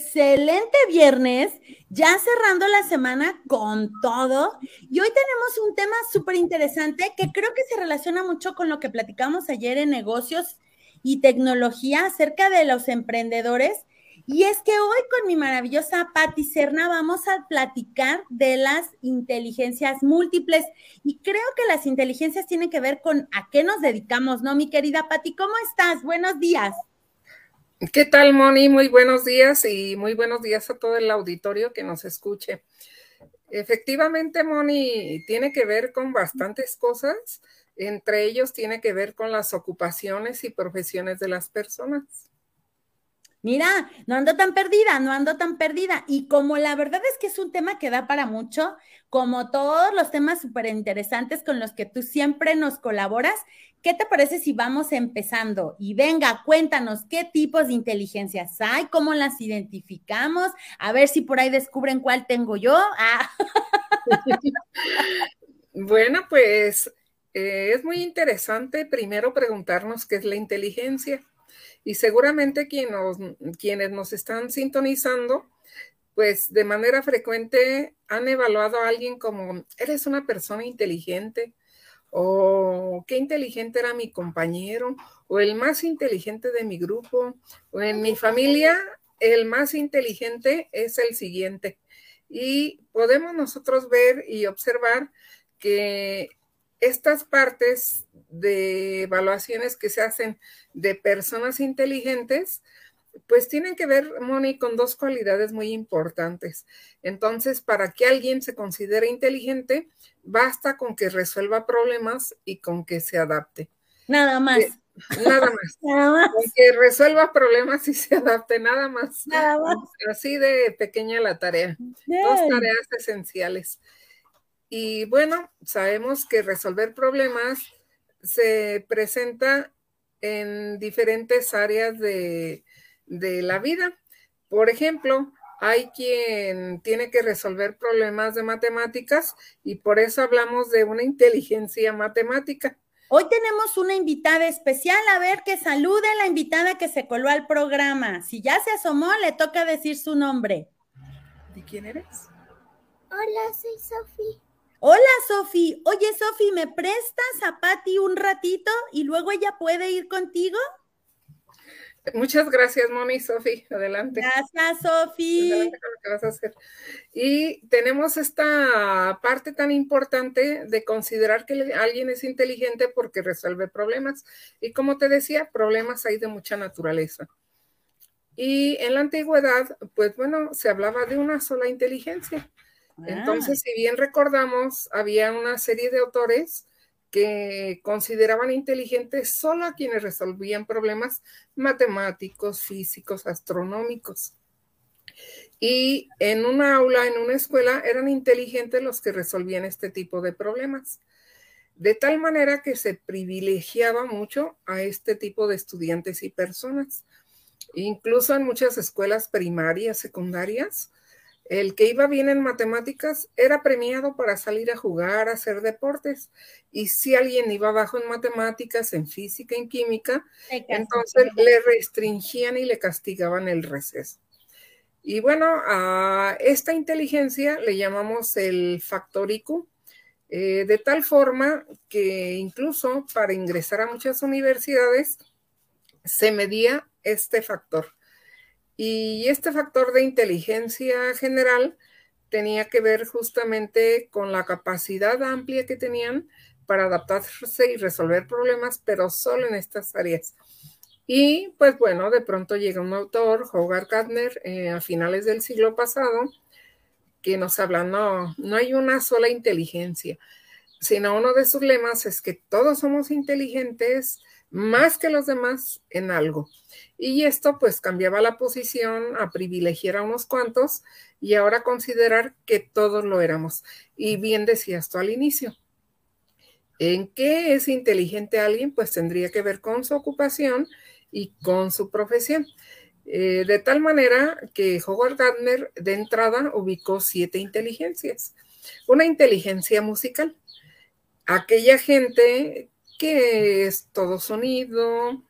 excelente viernes, ya cerrando la semana con todo. Y hoy tenemos un tema súper interesante que creo que se relaciona mucho con lo que platicamos ayer en negocios y tecnología acerca de los emprendedores. Y es que hoy con mi maravillosa Patti Serna vamos a platicar de las inteligencias múltiples. Y creo que las inteligencias tienen que ver con a qué nos dedicamos, ¿no, mi querida Patti? ¿Cómo estás? Buenos días. ¿Qué tal, Moni? Muy buenos días y muy buenos días a todo el auditorio que nos escuche. Efectivamente, Moni, tiene que ver con bastantes cosas. Entre ellos tiene que ver con las ocupaciones y profesiones de las personas. Mira, no ando tan perdida, no ando tan perdida. Y como la verdad es que es un tema que da para mucho, como todos los temas súper interesantes con los que tú siempre nos colaboras, ¿qué te parece si vamos empezando? Y venga, cuéntanos qué tipos de inteligencias hay, cómo las identificamos, a ver si por ahí descubren cuál tengo yo. Ah. bueno, pues eh, es muy interesante primero preguntarnos qué es la inteligencia. Y seguramente quienes nos están sintonizando, pues de manera frecuente han evaluado a alguien como, eres una persona inteligente, o qué inteligente era mi compañero, o el más inteligente de mi grupo, o en mi familia, el más inteligente es el siguiente. Y podemos nosotros ver y observar que estas partes de evaluaciones que se hacen de personas inteligentes, pues tienen que ver, Moni, con dos cualidades muy importantes. Entonces, para que alguien se considere inteligente, basta con que resuelva problemas y con que se adapte. Nada más. Eh, nada más. nada más. Con que resuelva problemas y se adapte, nada más. Nada más. Así de pequeña la tarea. Dos tareas esenciales. Y bueno, sabemos que resolver problemas se presenta en diferentes áreas de, la vida. Por ejemplo, hay quien tiene que resolver problemas de matemáticas y por eso hablamos de una inteligencia matemática. Hoy tenemos una invitada especial, a ver que salude a la invitada que se coló al programa. Si ya se asomó, le toca decir su nombre. ¿De quién eres? Hola, soy Sofía. Hola, Sofi. Oye, Sofi, ¿me prestas a Patti un ratito y luego ella puede ir contigo? Muchas gracias, Moni, Sofi. Adelante. Gracias, Sofi. Y tenemos esta parte tan importante de considerar que alguien es inteligente porque resuelve problemas. Y como te decía, problemas hay de mucha naturaleza. Y en la antigüedad, pues bueno, se hablaba de una sola inteligencia. Entonces, si bien recordamos, había una serie de autores que consideraban inteligentes solo a quienes resolvían problemas matemáticos, físicos, astronómicos. Y en una aula, en una escuela, eran inteligentes los que resolvían este tipo de problemas. De tal manera que se privilegiaba mucho a este tipo de estudiantes y personas. Incluso en muchas escuelas primarias, secundarias, el que iba bien en matemáticas era premiado para salir a jugar, a hacer deportes. Y si alguien iba bajo en matemáticas, en física, en química, entonces le restringían y le castigaban el receso. Y bueno, a esta inteligencia le llamamos el factor IQ, eh, de tal forma que incluso para ingresar a muchas universidades se medía este factor. Y este factor de inteligencia general tenía que ver justamente con la capacidad amplia que tenían para adaptarse y resolver problemas, pero solo en estas áreas. Y pues bueno, de pronto llega un autor, Howard Gardner, eh, a finales del siglo pasado, que nos habla, no, no hay una sola inteligencia, sino uno de sus lemas es que todos somos inteligentes más que los demás en algo. Y esto pues cambiaba la posición a privilegiar a unos cuantos y ahora considerar que todos lo éramos. Y bien decías tú al inicio, ¿en qué es inteligente alguien? Pues tendría que ver con su ocupación y con su profesión. Eh, de tal manera que Howard Gardner de entrada ubicó siete inteligencias. Una inteligencia musical, aquella gente que es todo sonido,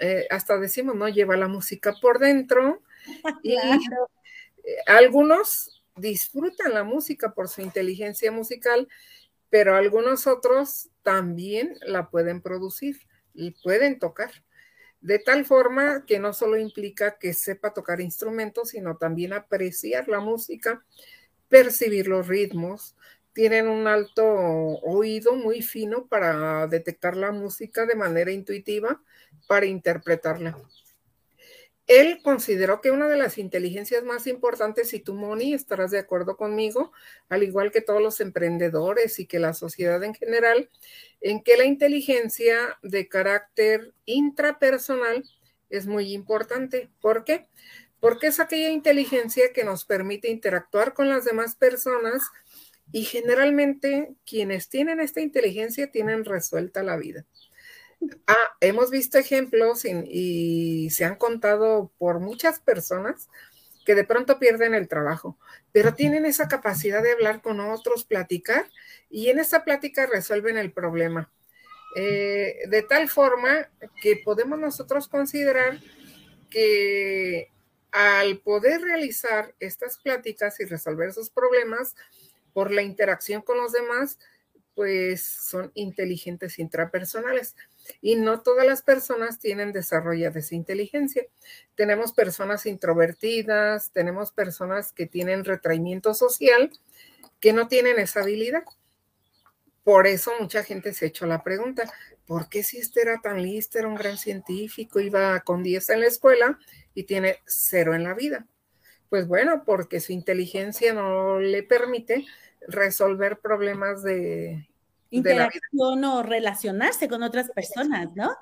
eh, hasta decimos, ¿no? Lleva la música por dentro Y eh, algunos disfrutan la música por su inteligencia musical, pero algunos otros también la pueden producir y pueden tocar. De tal forma que no solo implica que sepa tocar instrumentos, sino también apreciar la música, percibir los ritmos, tienen un alto oído muy fino para detectar la música de manera intuitiva, para interpretarla. Él consideró que una de las inteligencias más importantes, y tú, Moni, estarás de acuerdo conmigo, al igual que todos los emprendedores y que la sociedad en general, en que la inteligencia de carácter intrapersonal es muy importante. ¿Por qué? Porque es aquella inteligencia que nos permite interactuar con las demás personas y generalmente quienes tienen esta inteligencia tienen resuelta la vida. Ah, hemos visto ejemplos y, se han contado por muchas personas que de pronto pierden el trabajo, pero tienen esa capacidad de hablar con otros, platicar y en esa plática resuelven el problema. Eh, de tal forma que podemos nosotros considerar que al poder realizar estas pláticas y resolver esos problemas, por la interacción con los demás, pues son inteligentes intrapersonales. Y no todas las personas tienen desarrollada esa inteligencia. Tenemos personas introvertidas, tenemos personas que tienen retraimiento social, que no tienen esa habilidad. Por eso mucha gente se hecho la pregunta, ¿por qué si este era tan listo, era un gran científico, iba con 10 en la escuela y tiene cero en la vida? Pues bueno, porque su inteligencia no le permite resolver problemas de interacción o relacionarse con otras personas, ¿no?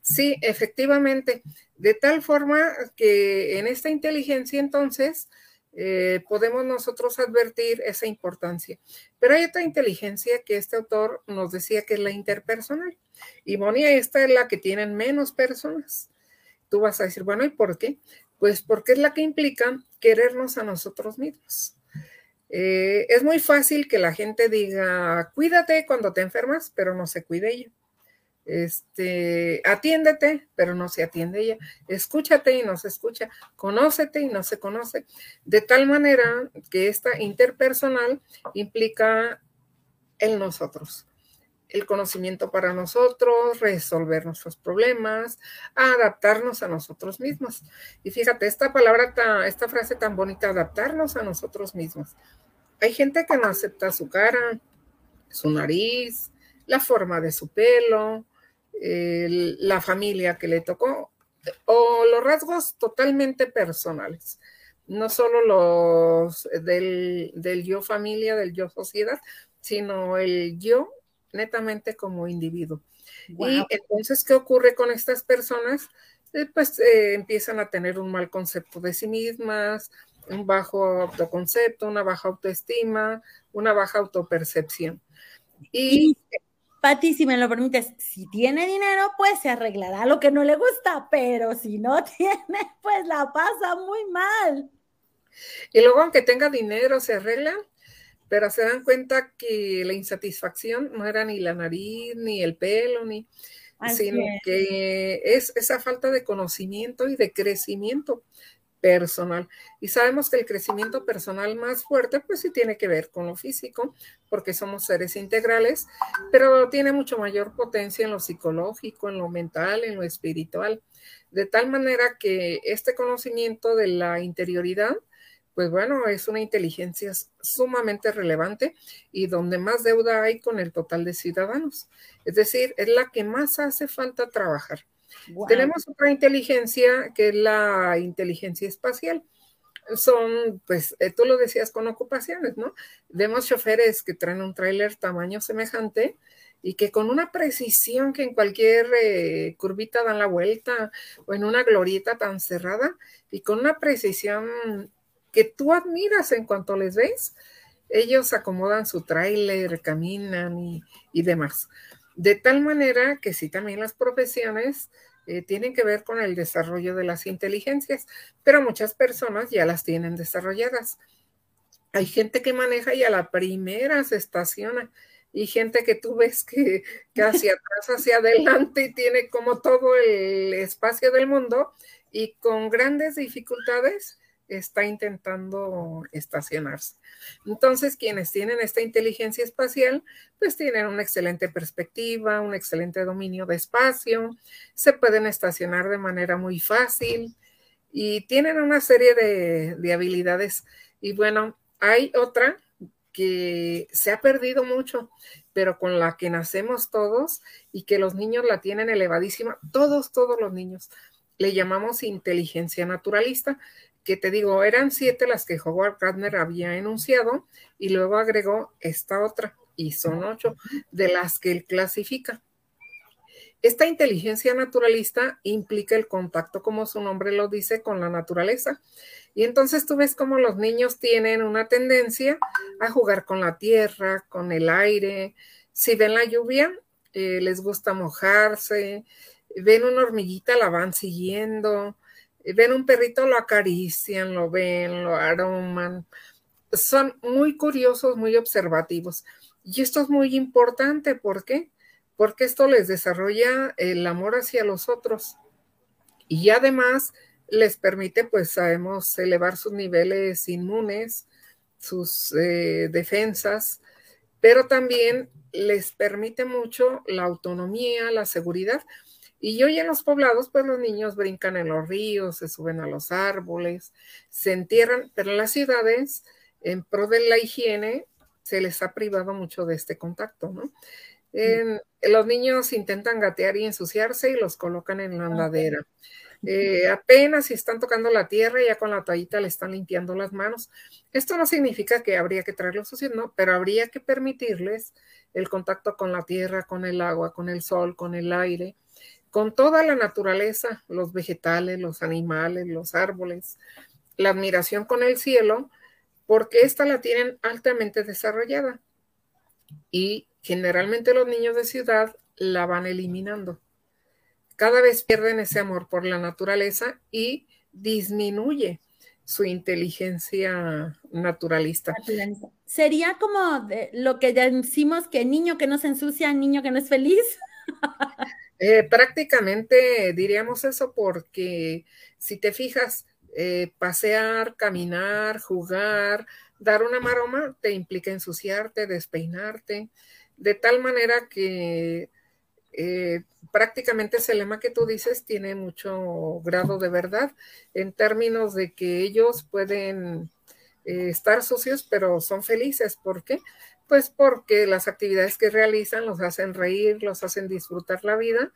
Sí, efectivamente. De tal forma que en esta inteligencia entonces eh, podemos nosotros advertir esa importancia. Pero hay otra inteligencia que este autor nos decía que es la interpersonal. Y Monia, esta es la que tienen menos personas. Tú vas a decir, bueno, ¿y por qué? Pues porque es la que implica querernos a nosotros mismos. Eh, es muy fácil que la gente diga, cuídate cuando te enfermas, pero no se cuide ella. Este, atiéndete, pero no se atiende ella. Escúchate y no se escucha. Conócete y no se conoce. De tal manera que esta interpersonal implica el nosotros el conocimiento para nosotros, resolver nuestros problemas, adaptarnos a nosotros mismos. Y fíjate, esta palabra, esta frase tan bonita, adaptarnos a nosotros mismos. Hay gente que no acepta su cara, su nariz, la forma de su pelo, la familia que le tocó, o los rasgos totalmente personales, no solo los del, yo familia, del yo sociedad, sino el yo netamente como individuo. Y entonces, ¿qué ocurre con estas personas? Eh, pues eh, empiezan a tener un mal concepto de sí mismas, un bajo autoconcepto, una baja autoestima, una baja autopercepción. Y, Pati, si me lo permites, si tiene dinero, pues se arreglará lo que no le gusta, pero si no tiene, pues la pasa muy mal. Y luego, aunque tenga dinero, se arreglan, pero se dan cuenta que la insatisfacción no era ni la nariz, ni el pelo, ni, sino que es esa falta de conocimiento y de crecimiento personal. Y sabemos que el crecimiento personal más fuerte, pues sí tiene que ver con lo físico, porque somos seres integrales, pero tiene mucho mayor potencia en lo psicológico, en lo mental, en lo espiritual, de tal manera que este conocimiento de la interioridad, pues bueno, es una inteligencia sumamente relevante y donde más deuda hay con el total de ciudadanos. Es decir, es la que más hace falta trabajar. Tenemos otra inteligencia que es la inteligencia espacial. Son, pues, eh, tú lo decías con ocupaciones, ¿no? Vemos choferes que traen un tráiler tamaño semejante y que con una precisión que en cualquier eh, curvita dan la vuelta o en una glorieta tan cerrada y con una precisión que tú admiras en cuanto les ves, ellos acomodan su tráiler, caminan y, y demás. De tal manera que sí, también las profesiones eh, tienen que ver con el desarrollo de las inteligencias, pero muchas personas ya las tienen desarrolladas. Hay gente que maneja y a la primera se estaciona y gente que tú ves que, que hacia atrás, hacia adelante y tiene como todo el espacio del mundo y con grandes dificultades está intentando estacionarse. Entonces, quienes tienen esta inteligencia espacial, pues tienen una excelente perspectiva, un excelente dominio de espacio, se pueden estacionar de manera muy fácil y tienen una serie de, habilidades. Y bueno, hay otra que se ha perdido mucho, pero con la que nacemos todos y que los niños la tienen elevadísima, todos, todos los niños. Le llamamos inteligencia naturalista, que te digo, eran siete las que Howard Gardner había enunciado y luego agregó esta otra, y son ocho, de las que él clasifica. Esta inteligencia naturalista implica el contacto, como su nombre lo dice, con la naturaleza. Y entonces tú ves cómo los niños tienen una tendencia a jugar con la tierra, con el aire. Si ven la lluvia, eh, les gusta mojarse. Ven una hormiguita, la van siguiendo ven un perrito, lo acarician, lo ven, lo aroman. Son muy curiosos, muy observativos. Y esto es muy importante, ¿por qué? Porque esto les desarrolla el amor hacia los otros. Y además les permite, pues sabemos, elevar sus niveles inmunes, sus eh, defensas, pero también les permite mucho la autonomía, la seguridad, y hoy en los poblados, pues los niños brincan en los ríos, se suben a los árboles, se entierran, pero en las ciudades, en pro de la higiene, se les ha privado mucho de este contacto, ¿no? los niños intentan gatear y ensuciarse y los colocan en la andadera. Eh, apenas si están tocando la tierra, ya con la toallita le están limpiando las manos. Esto no significa que habría que traerlos sucios, no, pero habría que permitirles el contacto con la tierra, con el agua, con el sol, con el aire, con toda la naturaleza, los vegetales, los animales, los árboles, la admiración con el cielo, porque esta la tienen altamente desarrollada. Y generalmente los niños de ciudad la van eliminando. Cada vez pierden ese amor por la naturaleza y disminuye su inteligencia naturalista. Sería como lo que decimos que niño que no se ensucia, niño que no es feliz. Eh, prácticamente diríamos eso porque si te fijas, eh, pasear, caminar, jugar, dar una maroma te implica ensuciarte, despeinarte, de tal manera que eh, prácticamente ese lema que tú dices tiene mucho grado de verdad en términos de que ellos pueden estar sucios, pero son felices. ¿Por qué? Pues porque las actividades que realizan los hacen reír, los hacen disfrutar la vida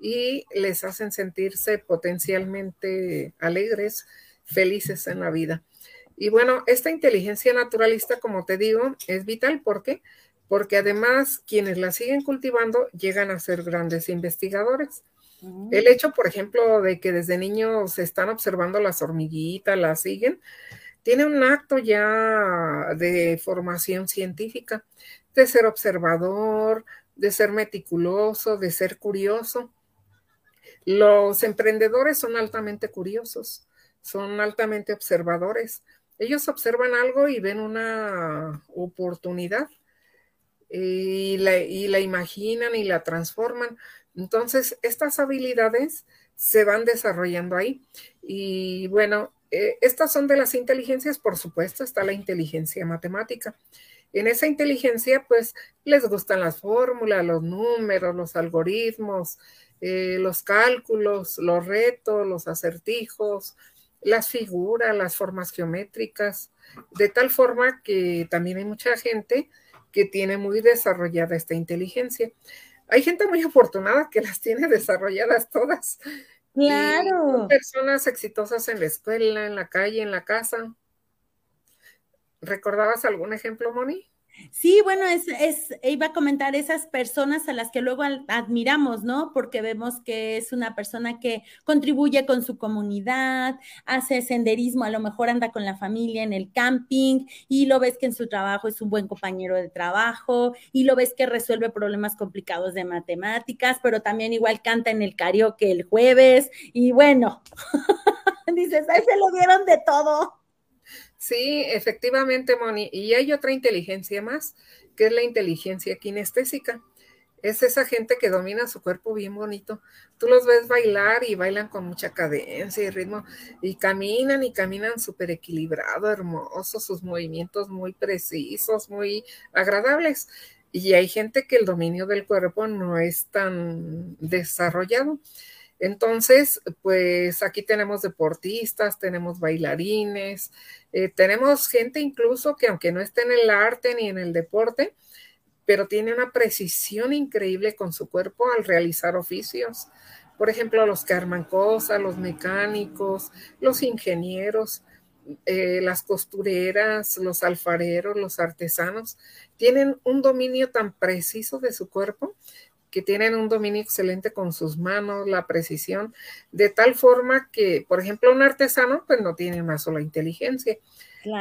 y les hacen sentirse potencialmente alegres, felices en la vida. Y bueno, esta inteligencia naturalista, como te digo, es vital. ¿Por qué? Porque además quienes la siguen cultivando llegan a ser grandes investigadores. Mm. El hecho, por ejemplo, de que desde niños se están observando las hormiguitas, las siguen, tiene un acto ya de formación científica, de ser observador, de ser meticuloso, de ser curioso. Los emprendedores son altamente curiosos, son altamente observadores. Ellos observan algo y ven una oportunidad y la, y la imaginan y la transforman. Entonces, estas habilidades se van desarrollando ahí. Y bueno, eh, estas son de las inteligencias, por supuesto, está la inteligencia matemática. En esa inteligencia, pues, les gustan las fórmulas, los números, los algoritmos, eh, los cálculos, los retos, los acertijos, las figuras, las formas geométricas, de tal forma que también hay mucha gente que tiene muy desarrollada esta inteligencia. Hay gente muy afortunada que las tiene desarrolladas todas. Claro. personas exitosas en la escuela, en la calle, en la casa. ¿Recordabas algún ejemplo, Moni? Sí, bueno, es, es, iba a comentar esas personas a las que luego admiramos, ¿no? Porque vemos que es una persona que contribuye con su comunidad, hace senderismo, a lo mejor anda con la familia en el camping y lo ves que en su trabajo es un buen compañero de trabajo y lo ves que resuelve problemas complicados de matemáticas, pero también igual canta en el karaoke el jueves y bueno, dices, ahí se lo dieron de todo. Sí, efectivamente, Moni. Y hay otra inteligencia más, que es la inteligencia kinestésica, es esa gente que domina su cuerpo bien bonito. Tú los ves bailar y bailan con mucha cadencia y ritmo y caminan y caminan súper equilibrado, hermoso, sus movimientos muy precisos, muy agradables. Y hay gente que el dominio del cuerpo no es tan desarrollado. Entonces, pues aquí tenemos deportistas, tenemos bailarines, eh, tenemos gente incluso que aunque no esté en el arte ni en el deporte, pero tiene una precisión increíble con su cuerpo al realizar oficios. Por ejemplo, los que arman cosas, los mecánicos, los ingenieros, eh, las costureras, los alfareros, los artesanos, tienen un dominio tan preciso de su cuerpo que tienen un dominio excelente con sus manos, la precisión, de tal forma que, por ejemplo, un artesano pues no tiene una sola inteligencia,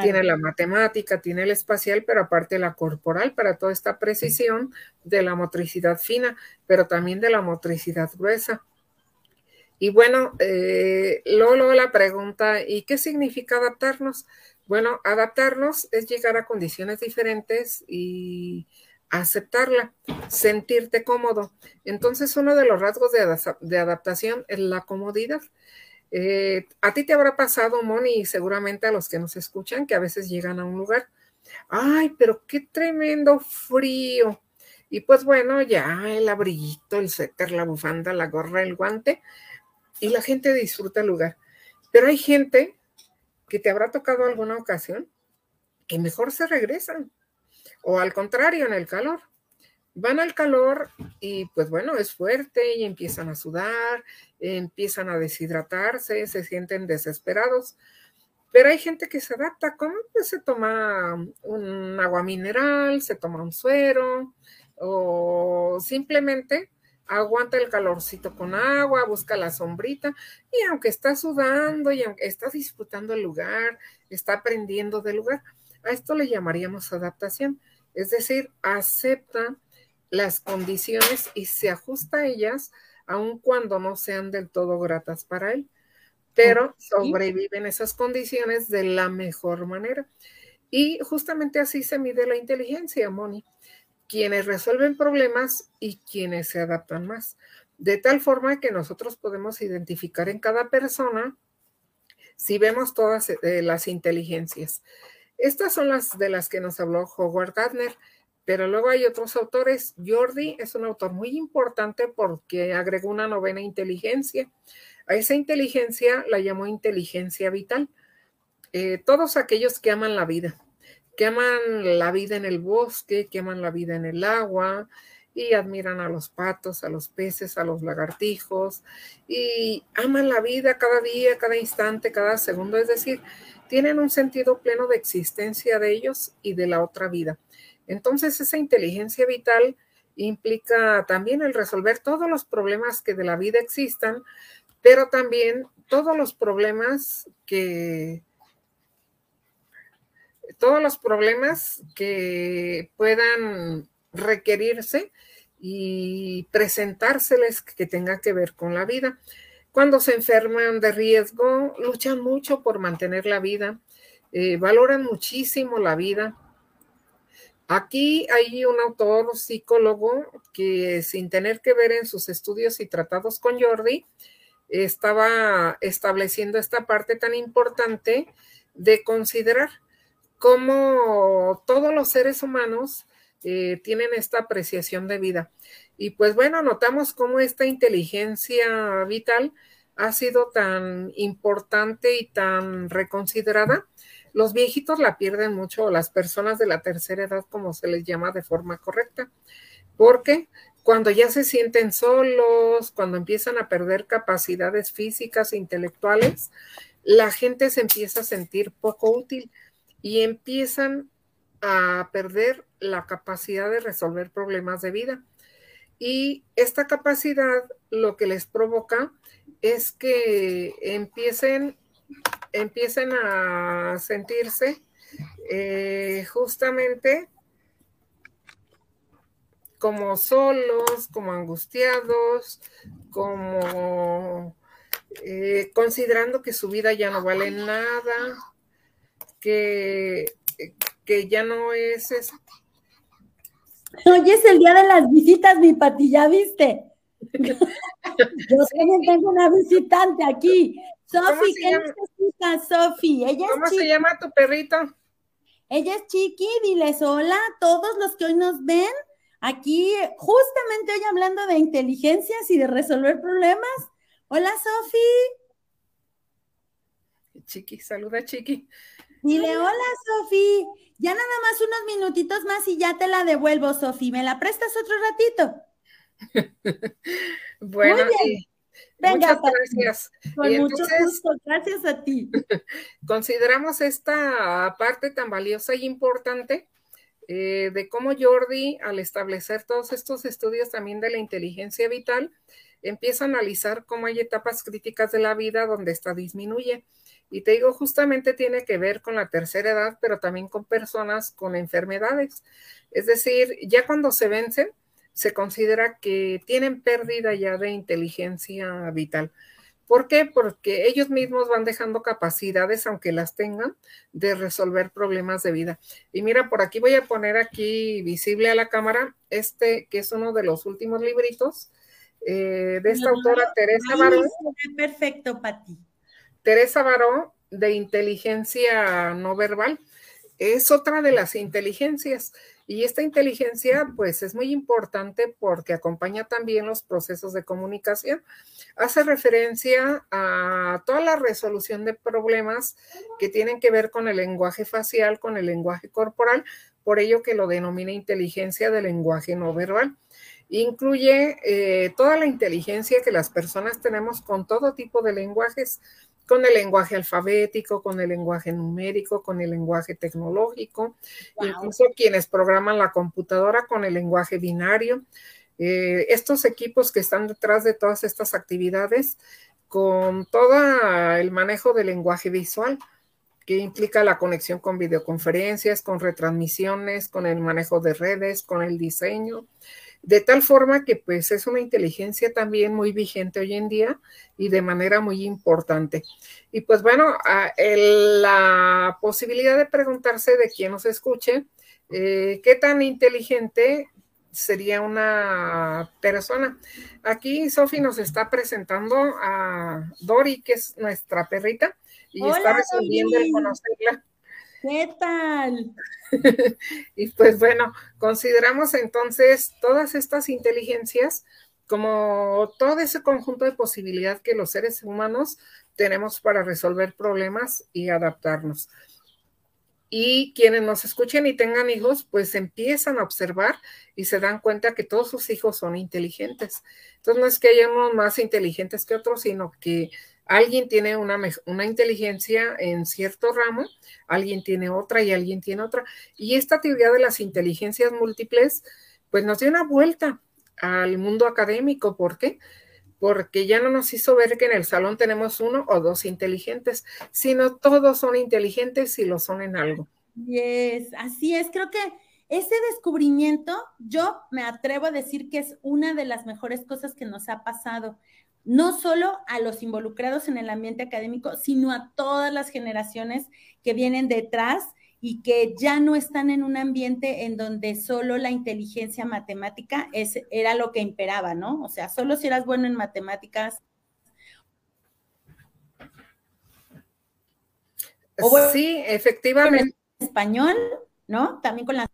tiene la matemática, tiene el espacial, pero aparte la corporal para toda esta precisión de la motricidad fina, pero también de la motricidad gruesa. Y bueno, eh, luego, la pregunta, ¿y qué significa adaptarnos? Bueno, adaptarnos es llegar a condiciones diferentes y aceptarla, sentirte cómodo. Entonces, uno de los rasgos de adaptación es la comodidad. Eh, a ti te habrá pasado, Moni, y seguramente a los que nos escuchan, que a veces llegan a un lugar, ay, pero qué tremendo frío. Y pues bueno, ya el abriguito, el suéter, la bufanda, la gorra, el guante, y la gente disfruta el lugar. Pero hay gente que te habrá tocado alguna ocasión que mejor se regresan, o al contrario, en el calor. Van al calor y pues bueno, es fuerte y empiezan a sudar, empiezan a deshidratarse, se sienten desesperados. Pero hay gente que se adapta, como pues se toma un agua mineral, se toma un suero o simplemente aguanta el calorcito con agua, busca la sombrita y aunque está sudando y aunque está disfrutando el lugar, está aprendiendo del lugar, a esto le llamaríamos adaptación. Es decir, acepta las condiciones y se ajusta a ellas, aun cuando no sean del todo gratas para él, pero sobreviven esas condiciones de la mejor manera. Y justamente así se mide la inteligencia, Moni. Quienes resuelven problemas y quienes se adaptan más. De tal forma que nosotros podemos identificar en cada persona si vemos todas eh, las inteligencias. Estas son las de las que nos habló Howard Gardner pero luego hay otros autores. Jordi es un autor muy importante porque agregó una novena inteligencia. A esa inteligencia la llamó inteligencia vital. Eh, todos aquellos que aman la vida, que aman la vida en el bosque, que aman la vida en el agua y admiran a los patos, a los peces, a los lagartijos y aman la vida cada día, cada instante, cada segundo. Es decir, tienen un sentido pleno de existencia de ellos y de la otra vida. Entonces, esa inteligencia vital implica también el resolver todos los problemas que de la vida existan, pero también todos los problemas que todos los problemas que puedan requerirse y presentárseles que tenga que ver con la vida. Cuando se enferman de riesgo, luchan mucho por mantener la vida, eh, valoran muchísimo la vida, Aquí hay un autor psicólogo que sin tener que ver en sus estudios y tratados con Jordi, estaba estableciendo esta parte tan importante de considerar cómo todos los seres humanos eh, tienen esta apreciación de vida. Y pues bueno, notamos cómo esta inteligencia vital ha sido tan importante y tan reconsiderada los viejitos la pierden mucho, o las personas de la tercera edad, como se les llama de forma correcta, porque cuando ya se sienten solos, cuando empiezan a perder capacidades físicas e intelectuales, la gente se empieza a sentir poco útil y empiezan a perder la capacidad de resolver problemas de vida. Y esta capacidad lo que les provoca es que empiecen empiecen a sentirse eh, justamente como solos, como angustiados, como eh, considerando que su vida ya no vale nada, que, que ya no es, Hoy es el día de las visitas, mi Pati, ¿ya viste? Yo también tengo una visitante aquí. Sofi, ¿qué necesitas, Sofi? ¿Cómo se llama tu perrito? Ella es Chiqui, diles hola a todos los que hoy nos ven. Aquí, justamente hoy hablando de inteligencias y de resolver problemas. Hola, Sofi. Chiqui, saluda, Chiqui. Dile hola, Sofi. Ya nada más unos minutitos más y ya te la devuelvo, Sofi. ¿Me la prestas otro ratito? bueno, Venga, muchas gracias. Con mucho gusto, gracias a ti. Consideramos esta parte tan valiosa y importante eh, de cómo Jordi, al establecer todos estos estudios también de la inteligencia vital, empieza a analizar cómo hay etapas críticas de la vida donde esta disminuye. Y te digo, justamente tiene que ver con la tercera edad, pero también con personas con enfermedades. Es decir, ya cuando se vencen, se considera que tienen pérdida ya de inteligencia vital. ¿Por qué? Porque ellos mismos van dejando capacidades, aunque las tengan, de resolver problemas de vida. Y mira, por aquí voy a poner aquí visible a la cámara este, que es uno de los últimos libritos eh, de esta autora, Teresa Baró. Perfecto, Pati. Teresa Baró, de inteligencia no verbal. Es otra de las inteligencias. Y esta inteligencia, pues, es muy importante porque acompaña también los procesos de comunicación. Hace referencia a toda la resolución de problemas que tienen que ver con el lenguaje facial, con el lenguaje corporal, por ello que lo denomina inteligencia del lenguaje no verbal. Incluye eh, toda la inteligencia que las personas tenemos con todo tipo de lenguajes, con el lenguaje alfabético, con el lenguaje numérico, con el lenguaje tecnológico, incluso quienes programan la computadora con el lenguaje binario. Eh, estos equipos que están detrás de todas estas actividades, con todo el manejo del lenguaje visual, que implica la conexión con videoconferencias, con retransmisiones, con el manejo de redes, con el diseño, de tal forma que pues es una inteligencia también muy vigente hoy en día y de manera muy importante. Y pues bueno, la posibilidad de preguntarse de quien nos escuche, eh, ¿qué tan inteligente sería una persona? Aquí Sofi nos está presentando a Dori, que es nuestra perrita, y está resolviendo el conocerla. ¿Qué tal? y pues bueno, consideramos entonces todas estas inteligencias como todo ese conjunto de posibilidad que los seres humanos tenemos para resolver problemas y adaptarnos. Y quienes nos escuchen y tengan hijos, pues empiezan a observar y se dan cuenta que todos sus hijos son inteligentes. Entonces no es que haya unos más inteligentes que otros, sino que alguien tiene una, una, inteligencia en cierto ramo, alguien tiene otra y alguien tiene otra. Y esta teoría de las inteligencias múltiples, pues nos dio una vuelta al mundo académico. ¿Por qué? Porque ya no nos hizo ver que en el salón tenemos uno o dos inteligentes, sino todos son inteligentes y lo son en algo. Yes, así es. Creo que ese descubrimiento, yo me atrevo a decir que es una de las mejores cosas que nos ha pasado no solo a los involucrados en el ambiente académico, sino a todas las generaciones que vienen detrás y que ya no están en un ambiente en donde solo la inteligencia matemática es, era lo que imperaba, ¿no? O sea, solo si eras bueno en matemáticas. sí, efectivamente. En español, ¿no? También con la...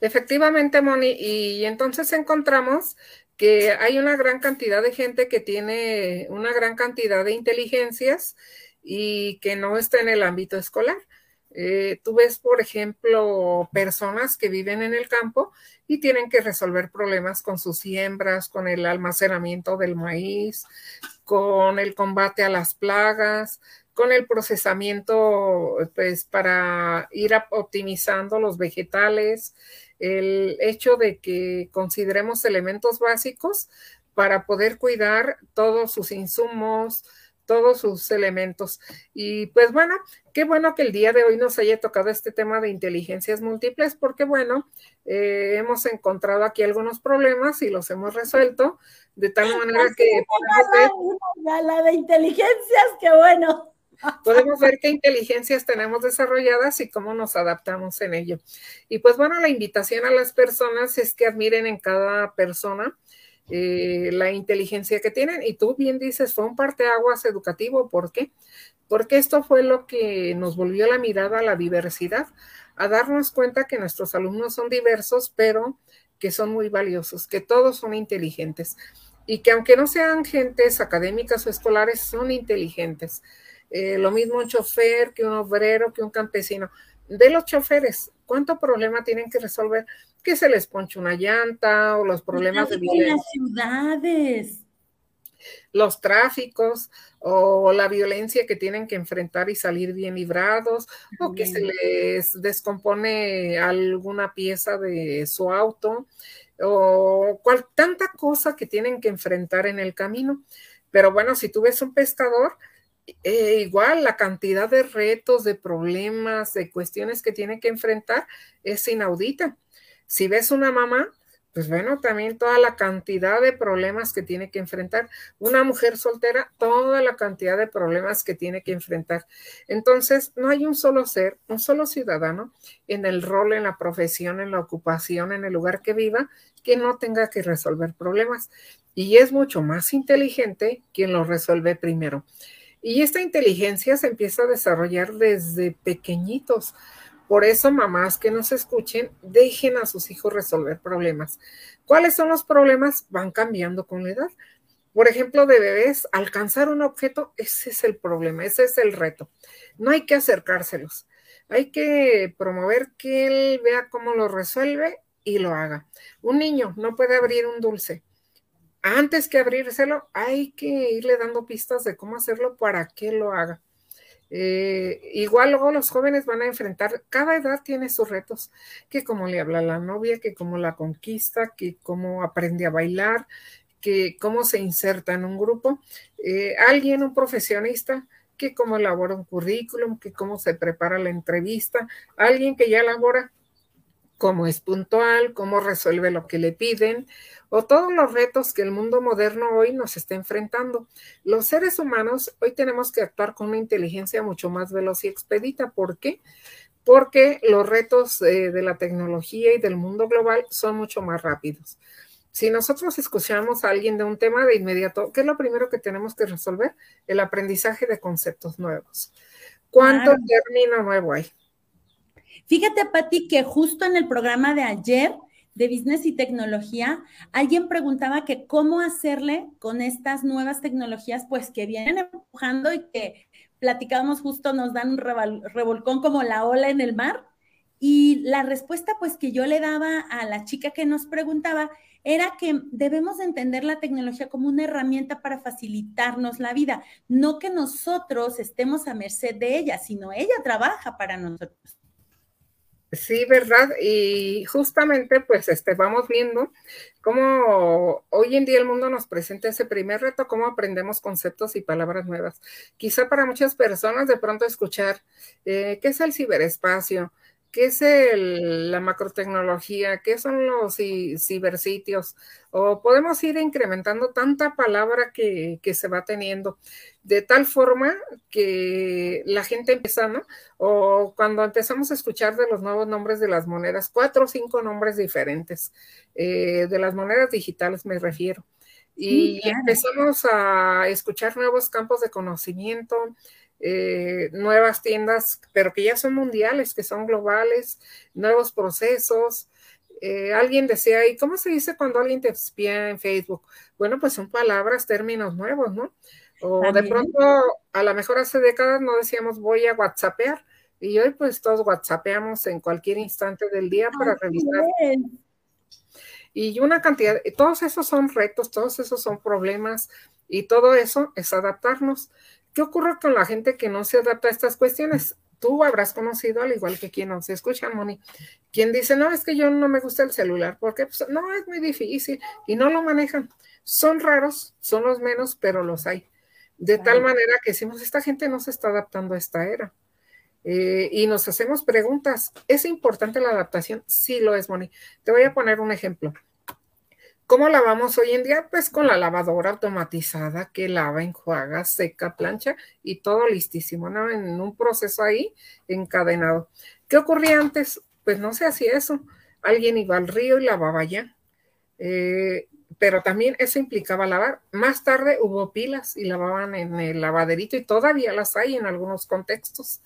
Efectivamente, Moni, y entonces encontramos que hay una gran cantidad de gente que tiene una gran cantidad de inteligencias y que no está en el ámbito escolar. Eh, tú ves, por ejemplo, personas que viven en el campo y tienen que resolver problemas con sus siembras, con el almacenamiento del maíz, con el combate a las plagas, con el procesamiento, pues, para ir optimizando los vegetales, el hecho de que consideremos elementos básicos para poder cuidar todos sus insumos, todos sus elementos. Y pues bueno, qué bueno que el día de hoy nos haya tocado este tema de inteligencias múltiples, porque bueno, eh, hemos encontrado aquí algunos problemas y los hemos resuelto de tal manera que... La, la de inteligencias, qué bueno. Podemos ver qué inteligencias tenemos desarrolladas y cómo nos adaptamos en ello. Y pues bueno, la invitación a las personas es que admiren en cada persona eh, la inteligencia que tienen. Y tú bien dices, fue un parteaguas educativo. ¿Por qué? Porque esto fue lo que nos volvió la mirada a la diversidad, a darnos cuenta que nuestros alumnos son diversos, pero que son muy valiosos, que todos son inteligentes y que aunque no sean gentes académicas o escolares, son inteligentes. Eh, lo mismo un chofer que un obrero, que un campesino. De los choferes, ¿cuánto problema tienen que resolver? Que se les ponche una llanta o los problemas de violencia. Las ciudades. Los tráficos o la violencia que tienen que enfrentar y salir bien librados, o que se les descompone alguna pieza de su auto, o cual, tanta cosa que tienen que enfrentar en el camino. Pero bueno, si tú ves un pescador, eh, igual la cantidad de retos, de problemas, de cuestiones que tiene que enfrentar es inaudita. Si ves una mamá, pues bueno, también toda la cantidad de problemas que tiene que enfrentar. Una mujer soltera, toda la cantidad de problemas que tiene que enfrentar. Entonces, no hay un solo ser, un solo ciudadano en el rol, en la profesión, en la ocupación, en el lugar que viva, que no tenga que resolver problemas. Y es mucho más inteligente quien lo resuelve primero. Y esta inteligencia se empieza a desarrollar desde pequeñitos. Por eso, mamás que nos escuchen, dejen a sus hijos resolver problemas. ¿Cuáles son los problemas? Van cambiando con la edad. Por ejemplo, de bebés, alcanzar un objeto, ese es el problema, ese es el reto. No hay que acercárselos. Hay que promover que él vea cómo lo resuelve y lo haga. Un niño no puede abrir un dulce. Antes que abrírselo, hay que irle dando pistas de cómo hacerlo para que lo haga. Eh, igual luego los jóvenes van a enfrentar, cada edad tiene sus retos, que cómo le habla la novia, que cómo la conquista, que cómo aprende a bailar, que cómo se inserta en un grupo. Eh, alguien, un profesionista, que cómo elabora un currículum, que cómo se prepara la entrevista. Alguien que ya elabora cómo es puntual, cómo resuelve lo que le piden, o todos los retos que el mundo moderno hoy nos está enfrentando. Los seres humanos hoy tenemos que actuar con una inteligencia mucho más veloz y expedita. ¿Por qué? Porque los retos eh, de la tecnología y del mundo global son mucho más rápidos. Si nosotros escuchamos a alguien de un tema de inmediato, ¿qué es lo primero que tenemos que resolver? El aprendizaje de conceptos nuevos. ¿Cuánto término nuevo hay? Fíjate, Patti, que justo en el programa de ayer de Business y Tecnología, alguien preguntaba que cómo hacerle con estas nuevas tecnologías, pues que vienen empujando y que platicábamos justo, nos dan un revolcón como la ola en el mar. Y la respuesta, pues, que yo le daba a la chica que nos preguntaba era que debemos entender la tecnología como una herramienta para facilitarnos la vida, no que nosotros estemos a merced de ella, sino ella trabaja para nosotros. Sí, ¿verdad? Y justamente pues este, vamos viendo cómo hoy en día el mundo nos presenta ese primer reto, cómo aprendemos conceptos y palabras nuevas. Quizá para muchas personas de pronto escuchar eh, qué es el ciberespacio, qué es la macrotecnología, qué son los cibersitios, o podemos ir incrementando tanta palabra que, se va teniendo, de tal forma que la gente empieza, ¿no? O cuando empezamos a escuchar de los nuevos nombres de las monedas, cuatro o cinco nombres diferentes, eh, de las monedas digitales me refiero. Y empezamos a escuchar nuevos campos de conocimiento, eh, nuevas tiendas, pero que ya son mundiales, que son globales, nuevos procesos. Eh, alguien decía, ¿y cómo se dice cuando alguien te espía en Facebook? Bueno, pues son palabras, términos nuevos, ¿no? O de pronto, a lo mejor hace décadas no decíamos voy a WhatsAppear, y hoy pues todos WhatsAppeamos en cualquier instante del día para revisar. Y una cantidad, todos esos son retos, todos esos son problemas, y todo eso es adaptarnos. ¿Qué ocurre con la gente que no se adapta a estas cuestiones? Tú habrás conocido, al igual que quien nos escucha, Moni, quien dice, no, es que yo no me gusta el celular, porque pues, no, es muy difícil y no lo manejan. Son raros, son los menos, pero los hay. De tal manera que decimos, esta gente no se está adaptando a esta era. Eh, y nos hacemos preguntas, ¿es importante la adaptación? Sí lo es, Moni. Te voy a poner un ejemplo. ¿Cómo lavamos hoy en día? Pues con la lavadora automatizada que lava, enjuaga, seca, plancha y todo listísimo, ¿no? En un proceso ahí encadenado. ¿Qué ocurría antes? Pues no se hacía eso. Alguien iba al río y lavaba ya. Eh, pero también eso implicaba lavar. Más tarde hubo pilas y lavaban en el lavaderito y todavía las hay en algunos contextos.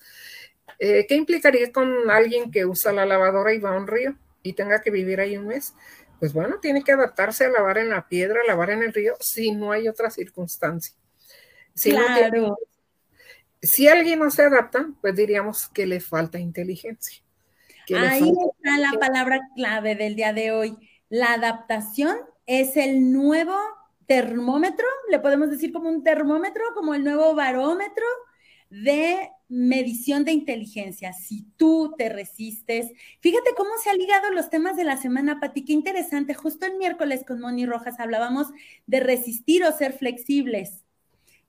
Eh, ¿Qué implicaría con alguien que usa la lavadora y va a un río y tenga que vivir ahí un mes? Pues bueno, tiene que adaptarse a lavar en la piedra, a lavar en el río, si no hay otra circunstancia. Si, claro. si alguien no se adapta, pues diríamos que le falta inteligencia. Ahí está la palabra clave del día de hoy. La adaptación es el nuevo termómetro, le podemos decir como un termómetro, como el nuevo barómetro de medición de inteligencia. Si tú te resistes, fíjate cómo se han ligado los temas de la semana, Pati, qué interesante. Justo el miércoles con Moni Rojas hablábamos de resistir o ser flexibles.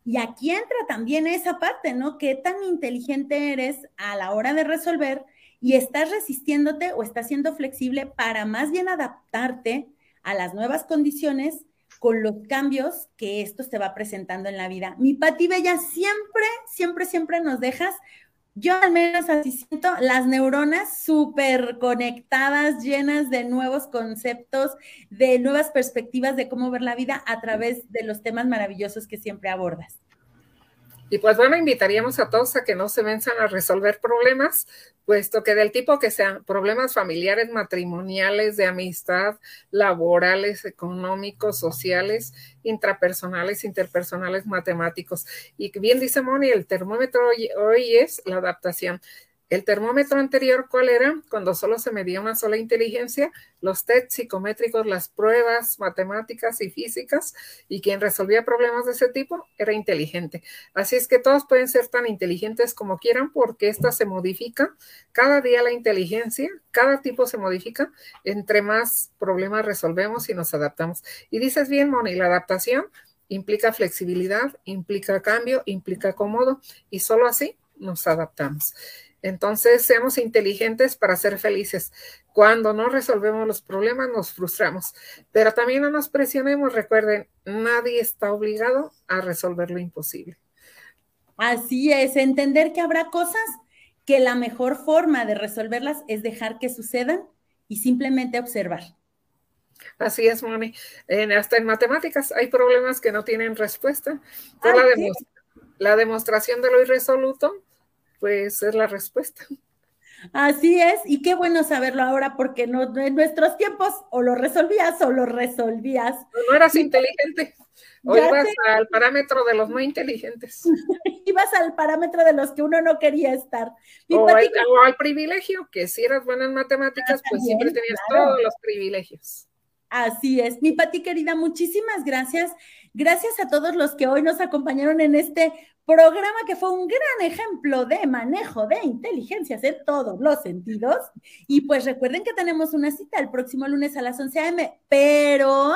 Y aquí entra también esa parte, ¿no? ¿Qué tan inteligente eres a la hora de resolver y estás resistiéndote o estás siendo flexible para más bien adaptarte a las nuevas condiciones con los cambios que esto se va presentando en la vida. Mi Pati Bella, siempre, siempre, siempre nos dejas, yo al menos así siento, las neuronas súper conectadas, llenas de nuevos conceptos, de nuevas perspectivas de cómo ver la vida a través de los temas maravillosos que siempre abordas. Y pues bueno, invitaríamos a todos a que no se venzan a resolver problemas, puesto que del tipo que sean problemas familiares, matrimoniales, de amistad, laborales, económicos, sociales, intrapersonales, interpersonales, matemáticos. Y bien dice Moni, el termómetro hoy es la adaptación. El termómetro anterior, ¿cuál era? Cuando solo se medía una sola inteligencia, los test psicométricos, las pruebas matemáticas y físicas, y quien resolvía problemas de ese tipo era inteligente. Así es que todos pueden ser tan inteligentes como quieran porque esta se modifica. Cada día la inteligencia, cada tipo se modifica, entre más problemas resolvemos y nos adaptamos. Y dices bien, Moni, la adaptación implica flexibilidad, implica cambio, implica acomodo, y solo así nos adaptamos. Entonces, seamos inteligentes para ser felices. Cuando no resolvemos los problemas, nos frustramos. Pero también no nos presionemos. Recuerden, nadie está obligado a resolver lo imposible. Así es, entender que habrá cosas que la mejor forma de resolverlas es dejar que sucedan y simplemente observar. Así es, Moni. hasta en matemáticas hay problemas que no tienen respuesta. Ah, la, la demostración de lo irresoluto pues es la respuesta. Así es, y qué bueno saberlo ahora porque no, en nuestros tiempos o lo resolvías o lo resolvías. No, eras inteligente, o ibas al parámetro de los no inteligentes. ibas al parámetro de los que uno no quería estar. O al, privilegio, que si eras buena en matemáticas, ah, pues siempre tenías todos los privilegios. Así es. Mi Pati querida, muchísimas gracias. Gracias a todos los que hoy nos acompañaron en este programa que fue un gran ejemplo de manejo de inteligencias en todos los sentidos. Y pues recuerden que tenemos una cita el próximo lunes a las 11 a.m., pero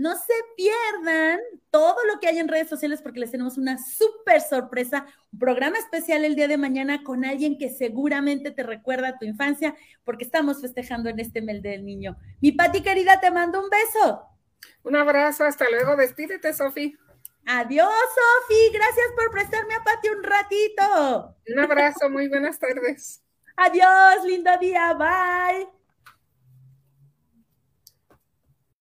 no se pierdan todo lo que hay en redes sociales porque les tenemos una súper sorpresa, un programa especial el día de mañana con alguien que seguramente te recuerda a tu infancia porque estamos festejando en este mes del niño. Mi Pati querida, te mando un beso. Un abrazo, hasta luego, despídete, Sofi. Adiós, Sofi. Gracias por prestarme a Pati un ratito. Un abrazo, muy buenas tardes. Adiós, lindo día. Bye.